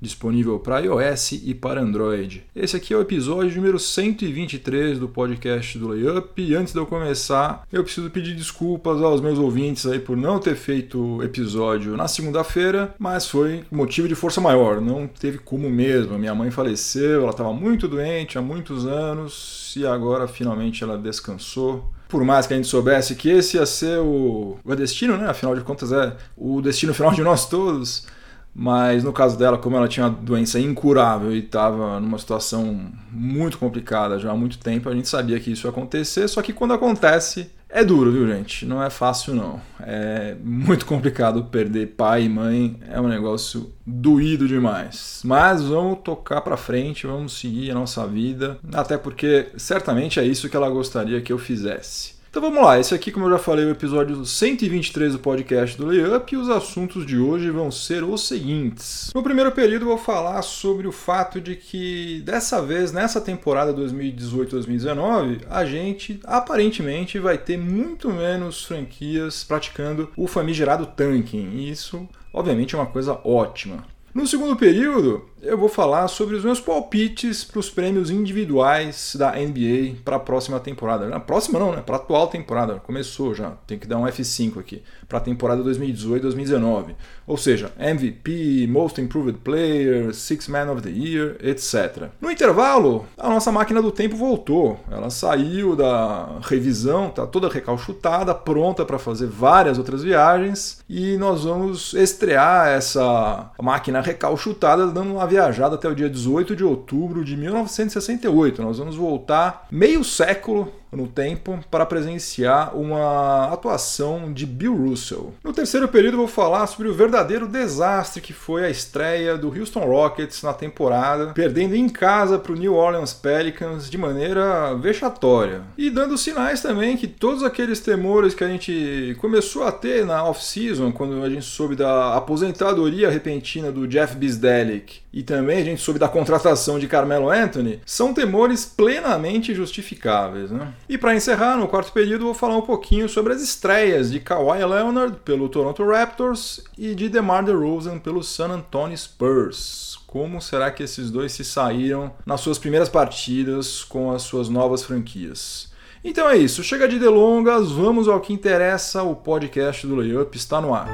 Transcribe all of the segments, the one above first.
disponível para iOS e para Android. Esse aqui é o episódio número 123 do podcast do Layup e antes de eu começar, eu preciso pedir desculpas aos meus ouvintes aí por não ter feito episódio na segunda-feira, mas foi motivo de força maior, não teve como mesmo. Minha mãe faleceu, ela estava muito doente há muitos anos e agora finalmente ela descansou por mais que a gente soubesse que esse ia ser o, o destino, né? Afinal de contas, é o destino final de nós todos. Mas no caso dela, como ela tinha uma doença incurável e estava numa situação muito complicada já há muito tempo, a gente sabia que isso ia acontecer. Só que quando acontece, é duro, viu, gente? Não é fácil, não. É muito complicado perder pai e mãe. É um negócio doído demais. Mas vamos tocar para frente, vamos seguir a nossa vida. Até porque certamente é isso que ela gostaria que eu fizesse. Então vamos lá, esse aqui, como eu já falei, é o episódio 123 do podcast do Layup e os assuntos de hoje vão ser os seguintes. No primeiro período, eu vou falar sobre o fato de que dessa vez, nessa temporada 2018-2019, a gente aparentemente vai ter muito menos franquias praticando o famigerado tanking. E isso, obviamente, é uma coisa ótima. No segundo período, eu vou falar sobre os meus palpites para os prêmios individuais da NBA para a próxima temporada. Na próxima não, né? Para a atual temporada. Começou já, tem que dar um F5 aqui. Para a temporada 2018-2019. Ou seja, MVP, Most Improved Player, Six Man of the Year, etc. No intervalo, a nossa máquina do tempo voltou. Ela saiu da revisão, está toda recalchutada, pronta para fazer várias outras viagens. E nós vamos estrear essa máquina recalchutada dando uma viajada até o dia 18 de outubro de 1968. Nós vamos voltar meio século no tempo para presenciar uma atuação de Bill Russell. No terceiro período, vou falar sobre o verdadeiro desastre que foi a estreia do Houston Rockets na temporada, perdendo em casa para o New Orleans Pelicans de maneira vexatória. E dando sinais também que todos aqueles temores que a gente começou a ter na off-season, quando a gente soube da aposentadoria repentina do Jeff Bisdelic e também a gente soube da contratação de Carmelo Anthony, são temores plenamente justificáveis. Né? E para encerrar, no quarto período, vou falar um pouquinho sobre as estreias de Kawhi Leonard pelo Toronto Raptors e de DeMar DeRozan pelo San Antonio Spurs. Como será que esses dois se saíram nas suas primeiras partidas com as suas novas franquias? Então é isso, chega de delongas, vamos ao que interessa, o podcast do Layup está no ar.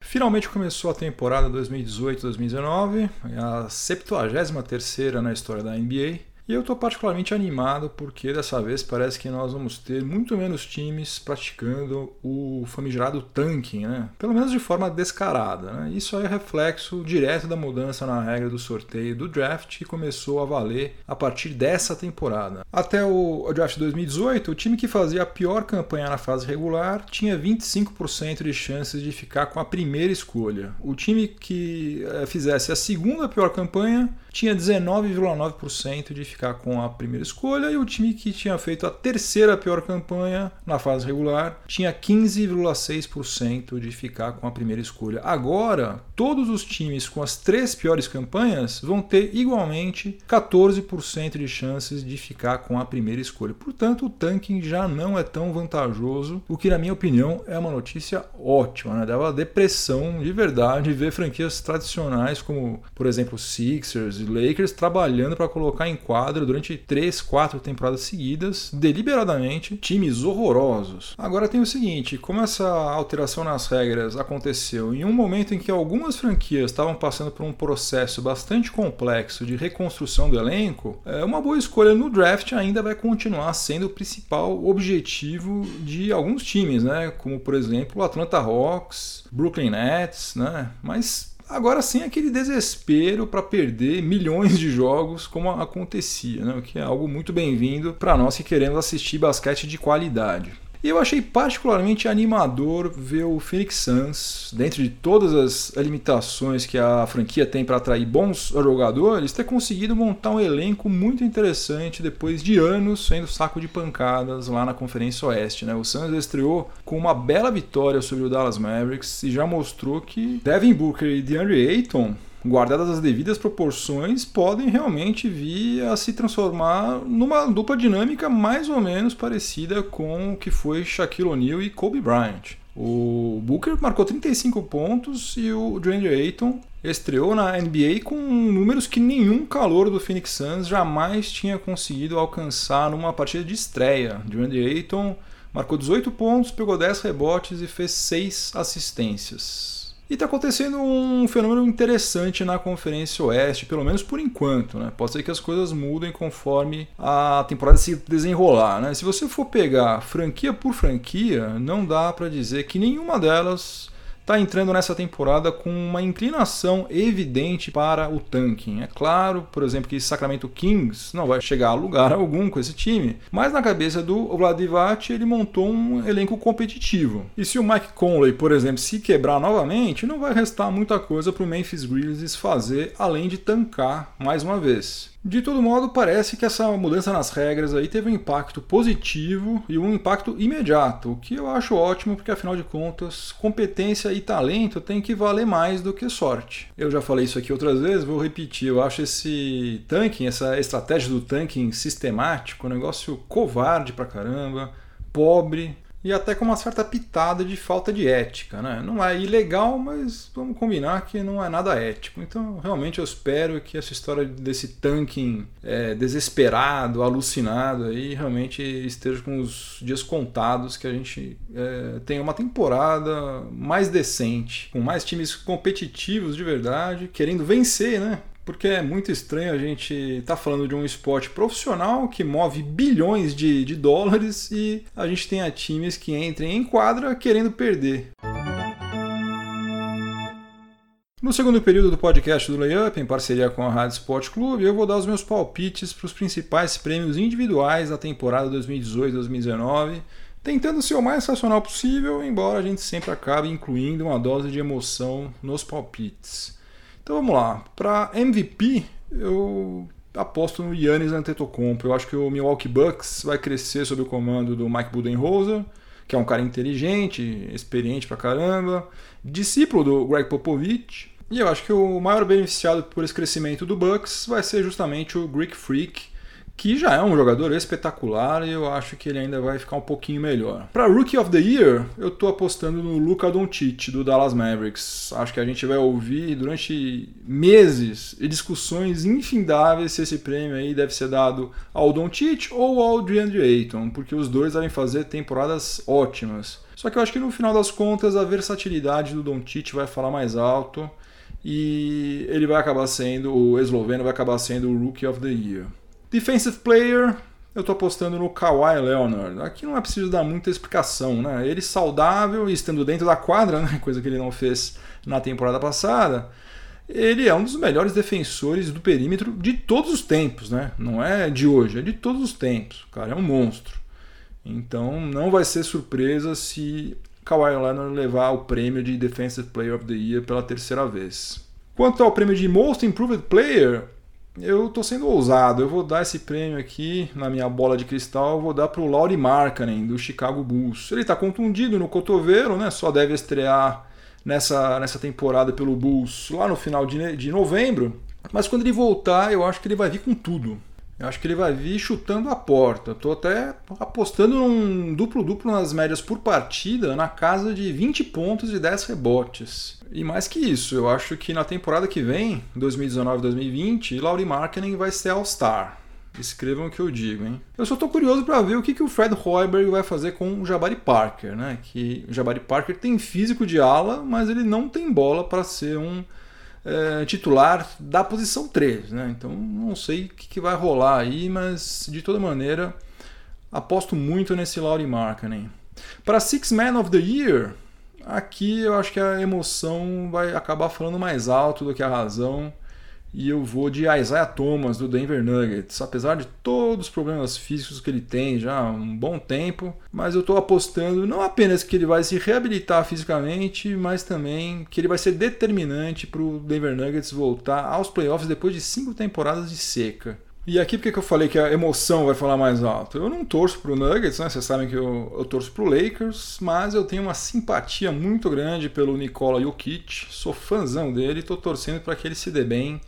Finalmente começou a temporada 2018-2019, a 73ª na história da NBA. E eu estou particularmente animado porque dessa vez parece que nós vamos ter muito menos times praticando o famigerado tanking, né? pelo menos de forma descarada. Né? Isso é reflexo direto da mudança na regra do sorteio do draft que começou a valer a partir dessa temporada. Até o draft 2018, o time que fazia a pior campanha na fase regular tinha 25% de chances de ficar com a primeira escolha. O time que eh, fizesse a segunda pior campanha tinha 19,9% de ficar com a primeira escolha e o time que tinha feito a terceira pior campanha na fase regular tinha 15,6% de ficar com a primeira escolha. Agora, todos os times com as três piores campanhas vão ter igualmente 14% de chances de ficar com a primeira escolha. Portanto, o tanking já não é tão vantajoso, o que na minha opinião é uma notícia ótima, né? Dava depressão de verdade ver franquias tradicionais como, por exemplo, Sixers Lakers trabalhando para colocar em quadro durante três, quatro temporadas seguidas, deliberadamente, times horrorosos. Agora tem o seguinte: como essa alteração nas regras aconteceu em um momento em que algumas franquias estavam passando por um processo bastante complexo de reconstrução do elenco, é, uma boa escolha no draft ainda vai continuar sendo o principal objetivo de alguns times, né? Como por exemplo o Atlanta Hawks, Brooklyn Nets, né? Mas Agora sim aquele desespero para perder milhões de jogos como acontecia, né? o que é algo muito bem-vindo para nós que queremos assistir basquete de qualidade. E eu achei particularmente animador ver o Phoenix Suns, dentro de todas as limitações que a franquia tem para atrair bons jogadores, ter conseguido montar um elenco muito interessante depois de anos sendo saco de pancadas lá na Conferência Oeste. Né? O Suns estreou com uma bela vitória sobre o Dallas Mavericks e já mostrou que Devin Booker e DeAndre Ayton guardadas as devidas proporções, podem realmente vir a se transformar numa dupla dinâmica mais ou menos parecida com o que foi Shaquille O'Neal e Kobe Bryant. O Booker marcou 35 pontos e o DeAndre Ayton estreou na NBA com números que nenhum calor do Phoenix Suns jamais tinha conseguido alcançar numa partida de estreia. DeAndre Ayton marcou 18 pontos, pegou 10 rebotes e fez 6 assistências. E está acontecendo um fenômeno interessante na Conferência Oeste, pelo menos por enquanto. Né? Pode ser que as coisas mudem conforme a temporada se desenrolar. Né? Se você for pegar franquia por franquia, não dá para dizer que nenhuma delas está entrando nessa temporada com uma inclinação evidente para o tanking. É claro, por exemplo, que Sacramento Kings não vai chegar a lugar algum com esse time, mas na cabeça do Vladivac ele montou um elenco competitivo. E se o Mike Conley, por exemplo, se quebrar novamente, não vai restar muita coisa para o Memphis Grizzlies fazer além de tancar mais uma vez. De todo modo, parece que essa mudança nas regras aí teve um impacto positivo e um impacto imediato, o que eu acho ótimo, porque afinal de contas, competência e talento tem que valer mais do que sorte. Eu já falei isso aqui outras vezes, vou repetir. Eu acho esse tanking, essa estratégia do tanking sistemático, um negócio covarde pra caramba, pobre, e até com uma certa pitada de falta de ética. Né? Não é ilegal, mas vamos combinar que não é nada ético. Então, realmente, eu espero que essa história desse tanking é, desesperado, alucinado, aí realmente esteja com os dias contados, que a gente é, tenha uma temporada mais decente, com mais times competitivos de verdade, querendo vencer, né? Porque é muito estranho a gente estar tá falando de um esporte profissional que move bilhões de, de dólares e a gente tenha times que entrem em quadra querendo perder. No segundo período do podcast do Layup, em parceria com a Rádio Sport Clube, eu vou dar os meus palpites para os principais prêmios individuais da temporada 2018-2019, tentando ser o mais racional possível, embora a gente sempre acabe incluindo uma dose de emoção nos palpites. Então vamos lá. Para MVP, eu aposto no Yannis Antetokounmpo. Eu acho que o Milwaukee Bucks vai crescer sob o comando do Mike Budenholzer, que é um cara inteligente, experiente pra caramba, discípulo do Greg Popovich. E eu acho que o maior beneficiado por esse crescimento do Bucks vai ser justamente o Greek Freak, que já é um jogador espetacular e eu acho que ele ainda vai ficar um pouquinho melhor. Para Rookie of the Year, eu estou apostando no Luka Doncic do Dallas Mavericks. Acho que a gente vai ouvir durante meses e discussões infindáveis se esse prêmio aí deve ser dado ao Doncic ou ao DeAndre Ayton, porque os dois devem fazer temporadas ótimas. Só que eu acho que no final das contas a versatilidade do Doncic vai falar mais alto e ele vai acabar sendo o esloveno vai acabar sendo o Rookie of the Year. Defensive Player, eu estou apostando no Kawhi Leonard. Aqui não é preciso dar muita explicação, né? Ele saudável e estando dentro da quadra, né? coisa que ele não fez na temporada passada, ele é um dos melhores defensores do perímetro de todos os tempos, né? Não é de hoje, é de todos os tempos. O cara é um monstro. Então não vai ser surpresa se Kawhi Leonard levar o prêmio de Defensive Player of the Year pela terceira vez. Quanto ao prêmio de Most Improved Player, eu estou sendo ousado. Eu vou dar esse prêmio aqui na minha bola de cristal. Vou dar para o Lauri Markkanen, do Chicago Bulls. Ele está contundido no cotovelo, né? Só deve estrear nessa, nessa temporada pelo Bulls lá no final de, de novembro. Mas quando ele voltar, eu acho que ele vai vir com tudo. Eu acho que ele vai vir chutando a porta. Estou até apostando num duplo-duplo nas médias por partida na casa de 20 pontos e 10 rebotes. E mais que isso, eu acho que na temporada que vem, 2019-2020, Laurie Markkinen vai ser All-Star. Escrevam o que eu digo, hein? Eu só tô curioso para ver o que, que o Fred Hoiberg vai fazer com o Jabari Parker, né? Que o Jabari Parker tem físico de ala, mas ele não tem bola para ser um é, titular da posição 3, né? Então não sei o que, que, vai rolar aí, mas de toda maneira aposto muito nesse Laurie Markkinen. Para Six Man of the Year, Aqui eu acho que a emoção vai acabar falando mais alto do que a razão. E eu vou de Isaiah Thomas do Denver Nuggets, apesar de todos os problemas físicos que ele tem já há um bom tempo, mas eu estou apostando não apenas que ele vai se reabilitar fisicamente, mas também que ele vai ser determinante para o Denver Nuggets voltar aos playoffs depois de cinco temporadas de seca. E aqui porque que eu falei que a emoção vai falar mais alto? Eu não torço pro Nuggets, né? Vocês sabem que eu, eu torço pro Lakers, mas eu tenho uma simpatia muito grande pelo Nikola Jokic. Sou fãzão dele e tô torcendo para que ele se dê bem.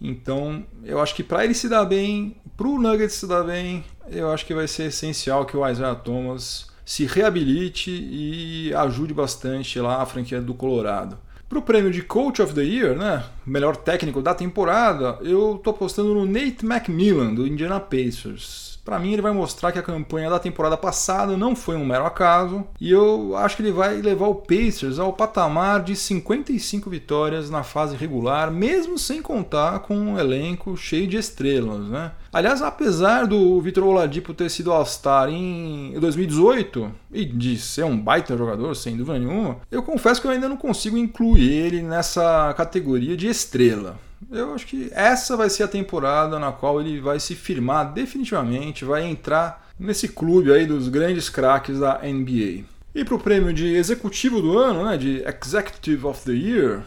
Então, eu acho que para ele se dar bem, pro Nuggets se dar bem, eu acho que vai ser essencial que o Isaiah Thomas se reabilite e ajude bastante lá a franquia do Colorado. Para o prêmio de Coach of the Year, né, melhor técnico da temporada, eu estou apostando no Nate McMillan, do Indiana Pacers. Para mim, ele vai mostrar que a campanha da temporada passada não foi um mero acaso e eu acho que ele vai levar o Pacers ao patamar de 55 vitórias na fase regular, mesmo sem contar com um elenco cheio de estrelas. Né? Aliás, apesar do Vitor Oladipo ter sido All-Star em 2018 e de ser um baita jogador, sem dúvida nenhuma, eu confesso que eu ainda não consigo incluir ele nessa categoria de estrela. Eu acho que essa vai ser a temporada na qual ele vai se firmar definitivamente, vai entrar nesse clube aí dos grandes craques da NBA. E para o prêmio de executivo do ano, né, de Executive of the Year,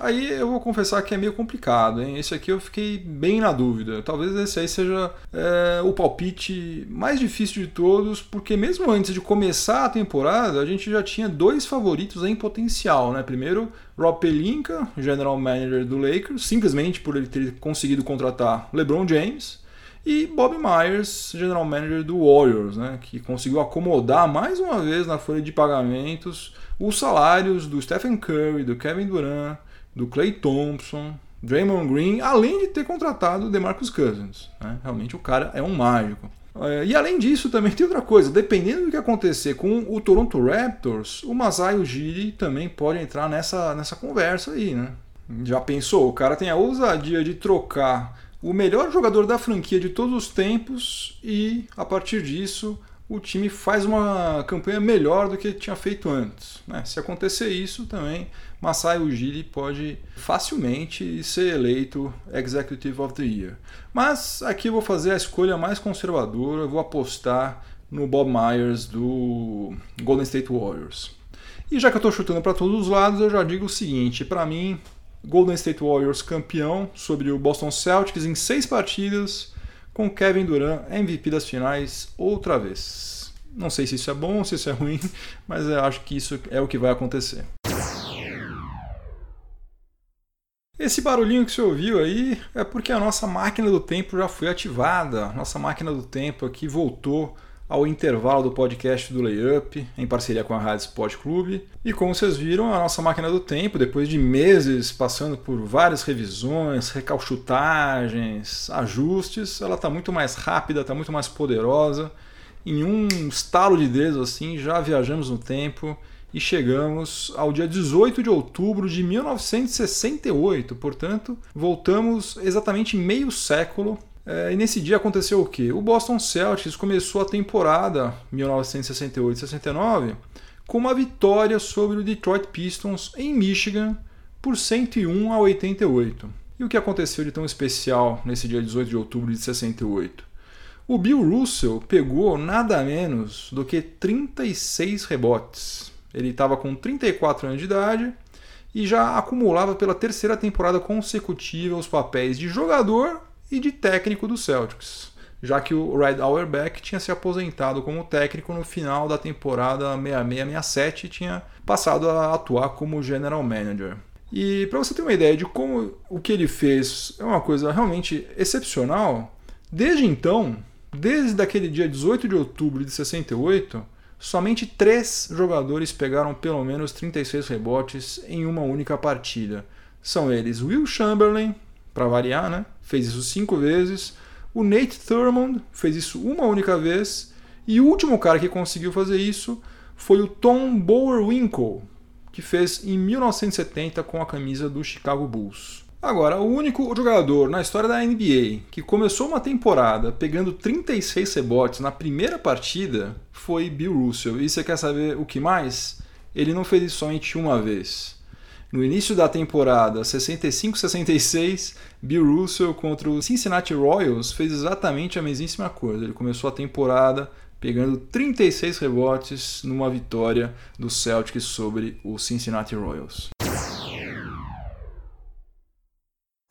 Aí eu vou confessar que é meio complicado, hein? Esse aqui eu fiquei bem na dúvida. Talvez esse aí seja é, o palpite mais difícil de todos, porque mesmo antes de começar a temporada, a gente já tinha dois favoritos em potencial, né? Primeiro, Rob Pelinka, general manager do Lakers, simplesmente por ele ter conseguido contratar LeBron James, e Bob Myers, general manager do Warriors, né? Que conseguiu acomodar mais uma vez na folha de pagamentos os salários do Stephen Curry, do Kevin Durant do Clay Thompson, Draymond Green, além de ter contratado o DeMarcus Cousins. Né? Realmente o cara é um mágico. É, e além disso, também tem outra coisa. Dependendo do que acontecer com o Toronto Raptors, o Masai Ujiri também pode entrar nessa, nessa conversa aí, né? Já pensou? O cara tem a ousadia de trocar o melhor jogador da franquia de todos os tempos e, a partir disso, o time faz uma campanha melhor do que tinha feito antes. Né? Se acontecer isso também, Masai Ujiri pode facilmente ser eleito Executive of the Year. Mas aqui eu vou fazer a escolha mais conservadora, vou apostar no Bob Myers do Golden State Warriors. E já que eu estou chutando para todos os lados, eu já digo o seguinte: para mim, Golden State Warriors campeão sobre o Boston Celtics em seis partidas, com Kevin Durant MVP das finais outra vez. Não sei se isso é bom, se isso é ruim, mas eu acho que isso é o que vai acontecer. Esse barulhinho que você ouviu aí é porque a nossa máquina do tempo já foi ativada. Nossa máquina do tempo aqui voltou ao intervalo do podcast do Layup, em parceria com a Rádio Sport Clube. E como vocês viram, a nossa máquina do tempo, depois de meses passando por várias revisões, recalchutagens, ajustes, ela está muito mais rápida, está muito mais poderosa. Em um estalo de dedos assim, já viajamos no tempo e chegamos ao dia 18 de outubro de 1968. Portanto, voltamos exatamente meio século. É, e nesse dia aconteceu o quê? O Boston Celtics começou a temporada 1968-69 com uma vitória sobre o Detroit Pistons em Michigan por 101 a 88. E o que aconteceu de tão especial nesse dia 18 de outubro de 68? O Bill Russell pegou nada menos do que 36 rebotes. Ele estava com 34 anos de idade e já acumulava pela terceira temporada consecutiva os papéis de jogador e de técnico do Celtics, já que o Red Auerbach tinha se aposentado como técnico no final da temporada 66-67 e tinha passado a atuar como general manager. E para você ter uma ideia de como o que ele fez é uma coisa realmente excepcional, desde então, desde aquele dia 18 de outubro de 68, Somente três jogadores pegaram pelo menos 36 rebotes em uma única partida. São eles Will Chamberlain, para variar, né? Fez isso cinco vezes. O Nate Thurmond fez isso uma única vez. E o último cara que conseguiu fazer isso foi o Tom Bowerwinkle, que fez em 1970 com a camisa do Chicago Bulls. Agora, o único jogador na história da NBA que começou uma temporada pegando 36 rebotes na primeira partida foi Bill Russell. E você quer saber o que mais? Ele não fez isso somente uma vez. No início da temporada 65-66, Bill Russell contra o Cincinnati Royals fez exatamente a mesmíssima coisa. Ele começou a temporada pegando 36 rebotes numa vitória do Celtics sobre o Cincinnati Royals.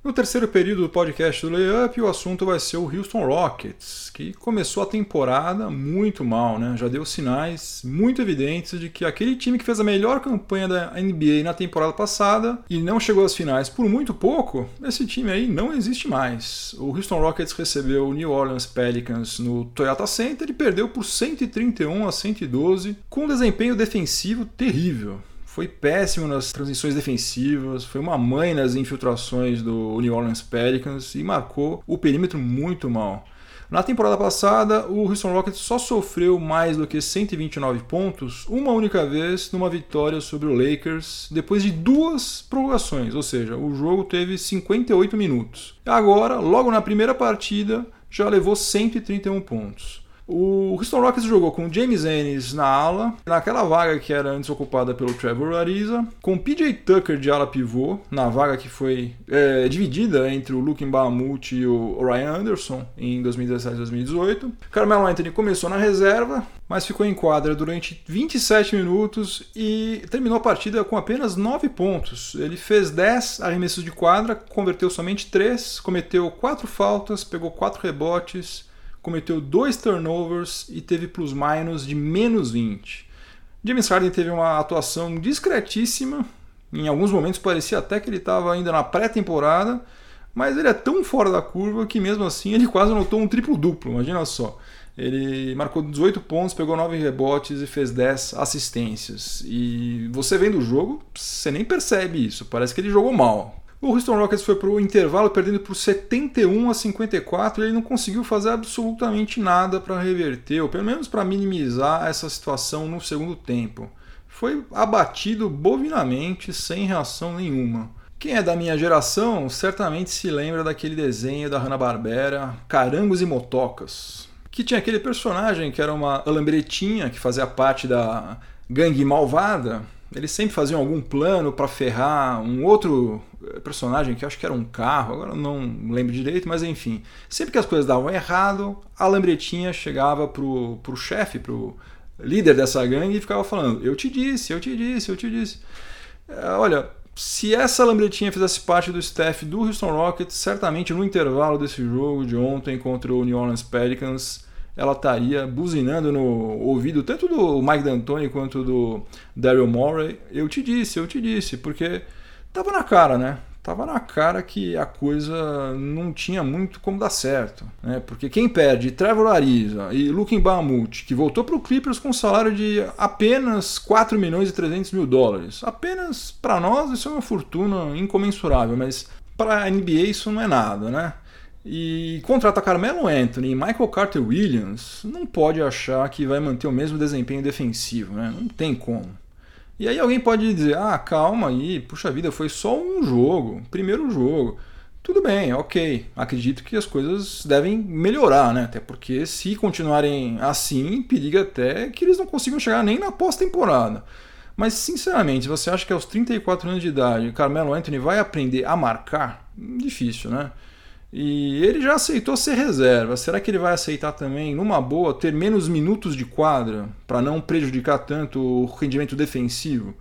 No terceiro período do podcast do Layup, o assunto vai ser o Houston Rockets, que começou a temporada muito mal, né? Já deu sinais muito evidentes de que aquele time que fez a melhor campanha da NBA na temporada passada e não chegou às finais por muito pouco, esse time aí não existe mais. O Houston Rockets recebeu o New Orleans Pelicans no Toyota Center e perdeu por 131 a 112, com um desempenho defensivo terrível foi péssimo nas transições defensivas, foi uma mãe nas infiltrações do New Orleans Pelicans e marcou o perímetro muito mal. Na temporada passada, o Houston Rockets só sofreu mais do que 129 pontos uma única vez numa vitória sobre o Lakers, depois de duas prorrogações, ou seja, o jogo teve 58 minutos. Agora, logo na primeira partida, já levou 131 pontos. O Houston Rockets jogou com James Ennis na ala, naquela vaga que era antes ocupada pelo Trevor Ariza, com PJ Tucker de ala pivô, na vaga que foi é, dividida entre o Luke Mbamute e o Ryan Anderson em 2017 e 2018. Carmelo Anthony começou na reserva, mas ficou em quadra durante 27 minutos e terminou a partida com apenas 9 pontos. Ele fez 10 arremessos de quadra, converteu somente 3, cometeu 4 faltas, pegou 4 rebotes cometeu dois turnovers e teve plus-minus de menos 20. James Harden teve uma atuação discretíssima, em alguns momentos parecia até que ele estava ainda na pré-temporada, mas ele é tão fora da curva que mesmo assim ele quase anotou um triplo-duplo, imagina só. Ele marcou 18 pontos, pegou 9 rebotes e fez 10 assistências. E você vendo o jogo, você nem percebe isso, parece que ele jogou mal. O Houston Rockets foi para o intervalo perdendo por 71 a 54 e ele não conseguiu fazer absolutamente nada para reverter, ou pelo menos para minimizar essa situação no segundo tempo. Foi abatido bovinamente, sem reação nenhuma. Quem é da minha geração certamente se lembra daquele desenho da Hanna-Barbera, Carangos e Motocas, que tinha aquele personagem que era uma alambretinha que fazia parte da gangue malvada eles sempre faziam algum plano para ferrar um outro eh, personagem que acho que era um carro, agora não lembro direito, mas enfim. Sempre que as coisas davam errado, a lambretinha chegava pro, pro chefe, pro líder dessa gangue e ficava falando: Eu te disse, eu te disse, eu te disse. É, olha, se essa lambretinha fizesse parte do staff do Houston Rockets, certamente no intervalo desse jogo de ontem contra o New Orleans Pelicans ela estaria buzinando no ouvido tanto do Mike D'Antoni quanto do Daryl Morey. Eu te disse, eu te disse, porque tava na cara, né? Tava na cara que a coisa não tinha muito como dar certo, né? Porque quem perde Trevor Ariza e Luke Mbamute, que voltou para o Clippers com um salário de apenas 4 milhões e 300 mil dólares. Apenas para nós isso é uma fortuna incomensurável, mas para a NBA isso não é nada, né? E contrata Carmelo Anthony e Michael Carter Williams, não pode achar que vai manter o mesmo desempenho defensivo, né? Não tem como. E aí alguém pode dizer: ah, calma aí, puxa vida, foi só um jogo, primeiro jogo. Tudo bem, ok. Acredito que as coisas devem melhorar, né? Até porque se continuarem assim, periga até que eles não consigam chegar nem na pós-temporada. Mas, sinceramente, você acha que aos 34 anos de idade, Carmelo Anthony vai aprender a marcar? Difícil, né? E ele já aceitou ser reserva. Será que ele vai aceitar também, numa boa, ter menos minutos de quadra para não prejudicar tanto o rendimento defensivo?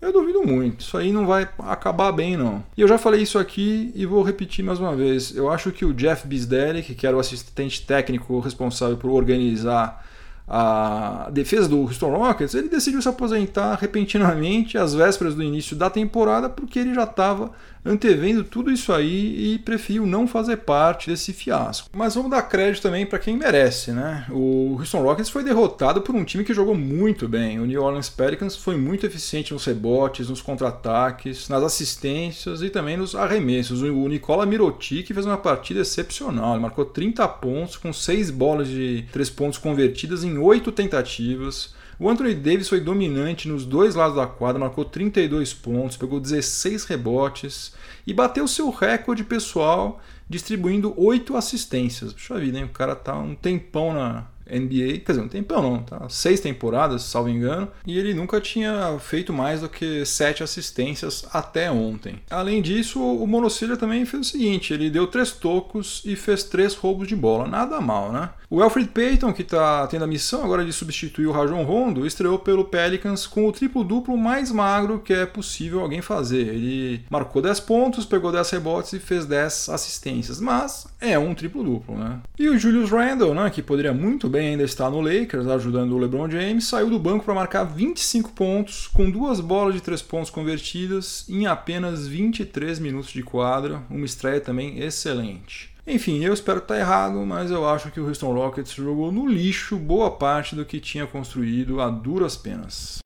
Eu duvido muito. Isso aí não vai acabar bem, não. E eu já falei isso aqui e vou repetir mais uma vez. Eu acho que o Jeff Bisdelic, que era o assistente técnico responsável por organizar a defesa do Houston Rockets, ele decidiu se aposentar repentinamente às vésperas do início da temporada porque ele já estava antevendo tudo isso aí e preferiu não fazer parte desse fiasco. Mas vamos dar crédito também para quem merece, né? O Houston Rockets foi derrotado por um time que jogou muito bem. O New Orleans Pelicans foi muito eficiente nos rebotes, nos contra-ataques, nas assistências e também nos arremessos. O Nicola Mirotic fez uma partida excepcional. Ele marcou 30 pontos com 6 bolas de 3 pontos convertidas em 8 tentativas. O Anthony Davis foi dominante nos dois lados da quadra, marcou 32 pontos, pegou 16 rebotes e bateu seu recorde pessoal distribuindo 8 assistências. Puxa vida, hein? O cara tá um tempão na NBA, quer dizer, um tempão não, tá? Seis temporadas, salvo engano, e ele nunca tinha feito mais do que sete assistências até ontem. Além disso, o Monocilha também fez o seguinte: ele deu três tocos e fez três roubos de bola. Nada mal, né? O Alfred Payton, que está tendo a missão agora de substituir o Rajon Rondo, estreou pelo Pelicans com o triplo-duplo mais magro que é possível alguém fazer. Ele marcou 10 pontos, pegou 10 rebotes e fez 10 assistências, mas é um triplo-duplo, né? E o Julius Randle, né, que poderia muito bem ainda estar no Lakers, ajudando o LeBron James, saiu do banco para marcar 25 pontos, com duas bolas de 3 pontos convertidas em apenas 23 minutos de quadra, uma estreia também excelente. Enfim, eu espero estar errado, mas eu acho que o Houston Rockets jogou no lixo boa parte do que tinha construído a duras penas.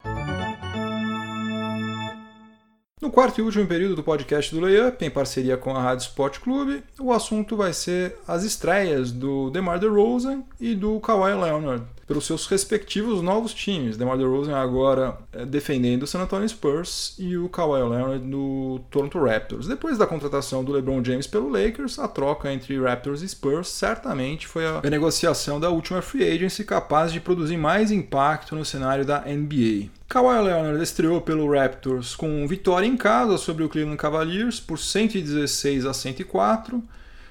Quarto e último período do podcast do Layup, em parceria com a Rádio Sport Clube, o assunto vai ser as estreias do DeMar DeRozan e do Kawhi Leonard pelos seus respectivos novos times. DeMar DeRozan agora é, defendendo o San Antonio Spurs e o Kawhi Leonard no Toronto Raptors. Depois da contratação do LeBron James pelo Lakers, a troca entre Raptors e Spurs certamente foi a negociação da última free agency capaz de produzir mais impacto no cenário da NBA. Kawhi Leonard estreou pelo Raptors com vitória em casa sobre o Cleveland Cavaliers por 116 a 104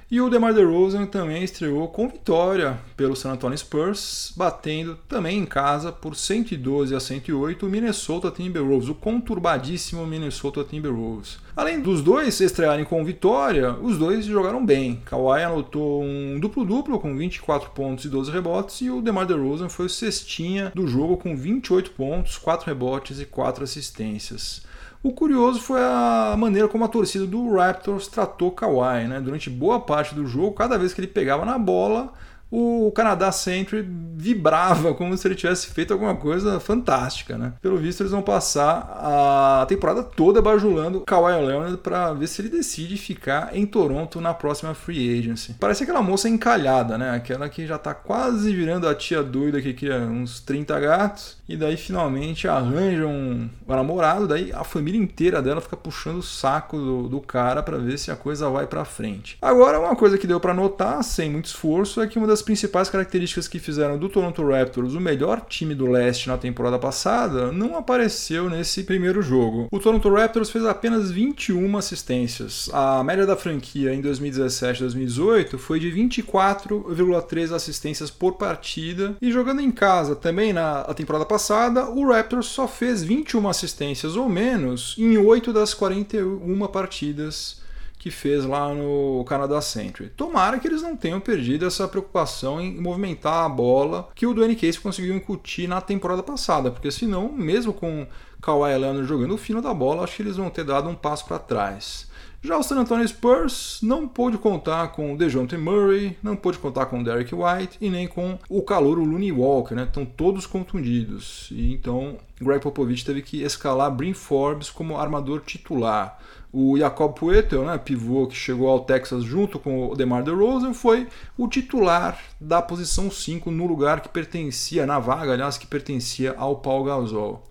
e o DeMar DeRozan também estreou com vitória pelo San Antonio Spurs, batendo também em casa por 112 a 108 o Minnesota Timberwolves, o conturbadíssimo Minnesota Timberwolves. Além dos dois estrearem com vitória, os dois jogaram bem. Kawhi anotou um duplo-duplo com 24 pontos e 12 rebotes e o DeMar DeRozan foi o cestinha do jogo com 28 pontos, 4 rebotes e 4 assistências. O curioso foi a maneira como a torcida do Raptors tratou Kawhi, né? Durante boa parte do jogo, cada vez que ele pegava na bola, o Canadá Century vibrava como se ele tivesse feito alguma coisa fantástica, né? Pelo visto, eles vão passar a temporada toda bajulando Kawhi Leonard para ver se ele decide ficar em Toronto na próxima free agency. Parece aquela moça encalhada, né? Aquela que já tá quase virando a tia doida que cria uns 30 gatos e daí finalmente arranjam um namorado, daí a família inteira dela fica puxando o saco do, do cara para ver se a coisa vai para frente. Agora, uma coisa que deu para notar, sem muito esforço, é que uma das principais características que fizeram do Toronto Raptors o melhor time do leste na temporada passada não apareceu nesse primeiro jogo. O Toronto Raptors fez apenas 21 assistências. A média da franquia em 2017 2018 foi de 24,3 assistências por partida e jogando em casa também na temporada passada, o Raptors só fez 21 assistências ou menos em 8 das 41 partidas que fez lá no Canadá Century. Tomara que eles não tenham perdido essa preocupação em movimentar a bola que o Dwayne Case conseguiu incutir na temporada passada, porque senão, mesmo com Kawhi Leonard jogando o fino da bola, acho que eles vão ter dado um passo para trás. Já o San Antonio Spurs não pôde contar com DeJounte Murray, não pôde contar com o Derek White e nem com o calor, o Looney Walker, né? Estão todos contundidos. E então Greg Popovich teve que escalar Brin Forbes como armador titular. O Jacob Puetel, né, pivô que chegou ao Texas junto com o DeMar DeRozan, foi o titular da posição 5 no lugar que pertencia, na vaga, aliás, que pertencia ao Paul Gasol.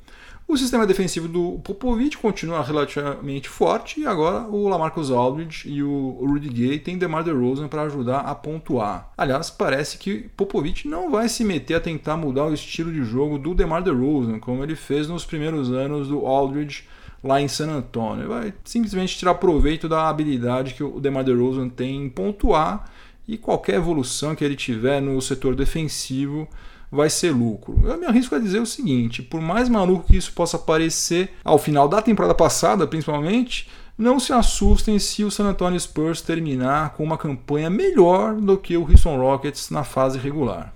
O sistema defensivo do Popovich continua relativamente forte e agora o Lamarcus Aldridge e o Rudy Gay têm DeMar DeRozan para ajudar a pontuar. Aliás, parece que Popovich não vai se meter a tentar mudar o estilo de jogo do DeMar DeRozan, como ele fez nos primeiros anos do Aldridge lá em San Antonio. Vai simplesmente tirar proveito da habilidade que o DeMar DeRozan tem em pontuar e qualquer evolução que ele tiver no setor defensivo vai ser lucro. Eu me arrisco a dizer o seguinte: por mais maluco que isso possa parecer ao final da temporada passada, principalmente, não se assustem se o San Antonio Spurs terminar com uma campanha melhor do que o Houston Rockets na fase regular.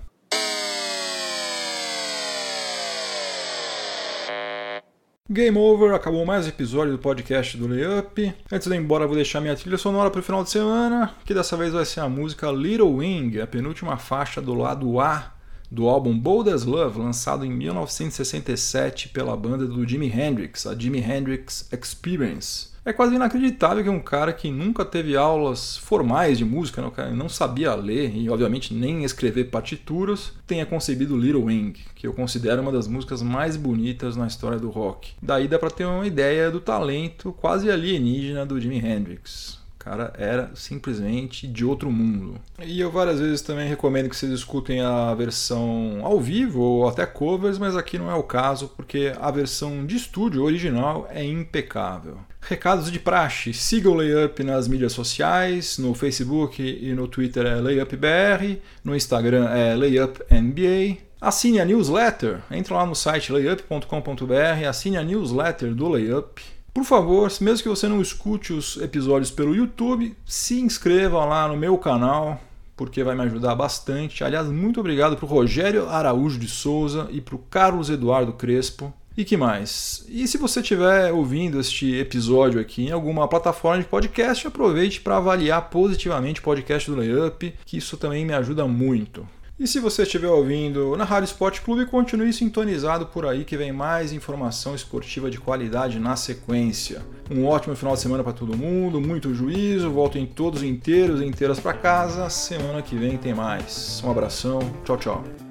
Game over, acabou mais episódio do podcast do Layup. Antes de ir embora, vou deixar minha trilha sonora para o final de semana, que dessa vez vai ser a música Little Wing, a penúltima faixa do lado A do álbum Bold as Love, lançado em 1967 pela banda do Jimi Hendrix, a Jimi Hendrix Experience. É quase inacreditável que um cara que nunca teve aulas formais de música, não sabia ler e, obviamente, nem escrever partituras, tenha concebido Little Wing, que eu considero uma das músicas mais bonitas na história do rock. Daí dá para ter uma ideia do talento quase alienígena do Jimi Hendrix. Cara era simplesmente de outro mundo. E eu várias vezes também recomendo que vocês escutem a versão ao vivo ou até covers, mas aqui não é o caso porque a versão de estúdio original é impecável. Recados de praxe: siga o Layup nas mídias sociais, no Facebook e no Twitter é LayupBR, no Instagram é LayupNBA. Assine a newsletter, entra lá no site layup.com.br, assine a newsletter do Layup. Por favor, mesmo que você não escute os episódios pelo YouTube, se inscreva lá no meu canal, porque vai me ajudar bastante. Aliás, muito obrigado para o Rogério Araújo de Souza e para o Carlos Eduardo Crespo. E que mais? E se você estiver ouvindo este episódio aqui em alguma plataforma de podcast, aproveite para avaliar positivamente o podcast do Layup, que isso também me ajuda muito. E se você estiver ouvindo na Rádio Esporte Clube, continue sintonizado por aí que vem mais informação esportiva de qualidade na sequência. Um ótimo final de semana para todo mundo, muito juízo, voltem todos inteiros e inteiras para casa. Semana que vem tem mais. Um abração, tchau, tchau.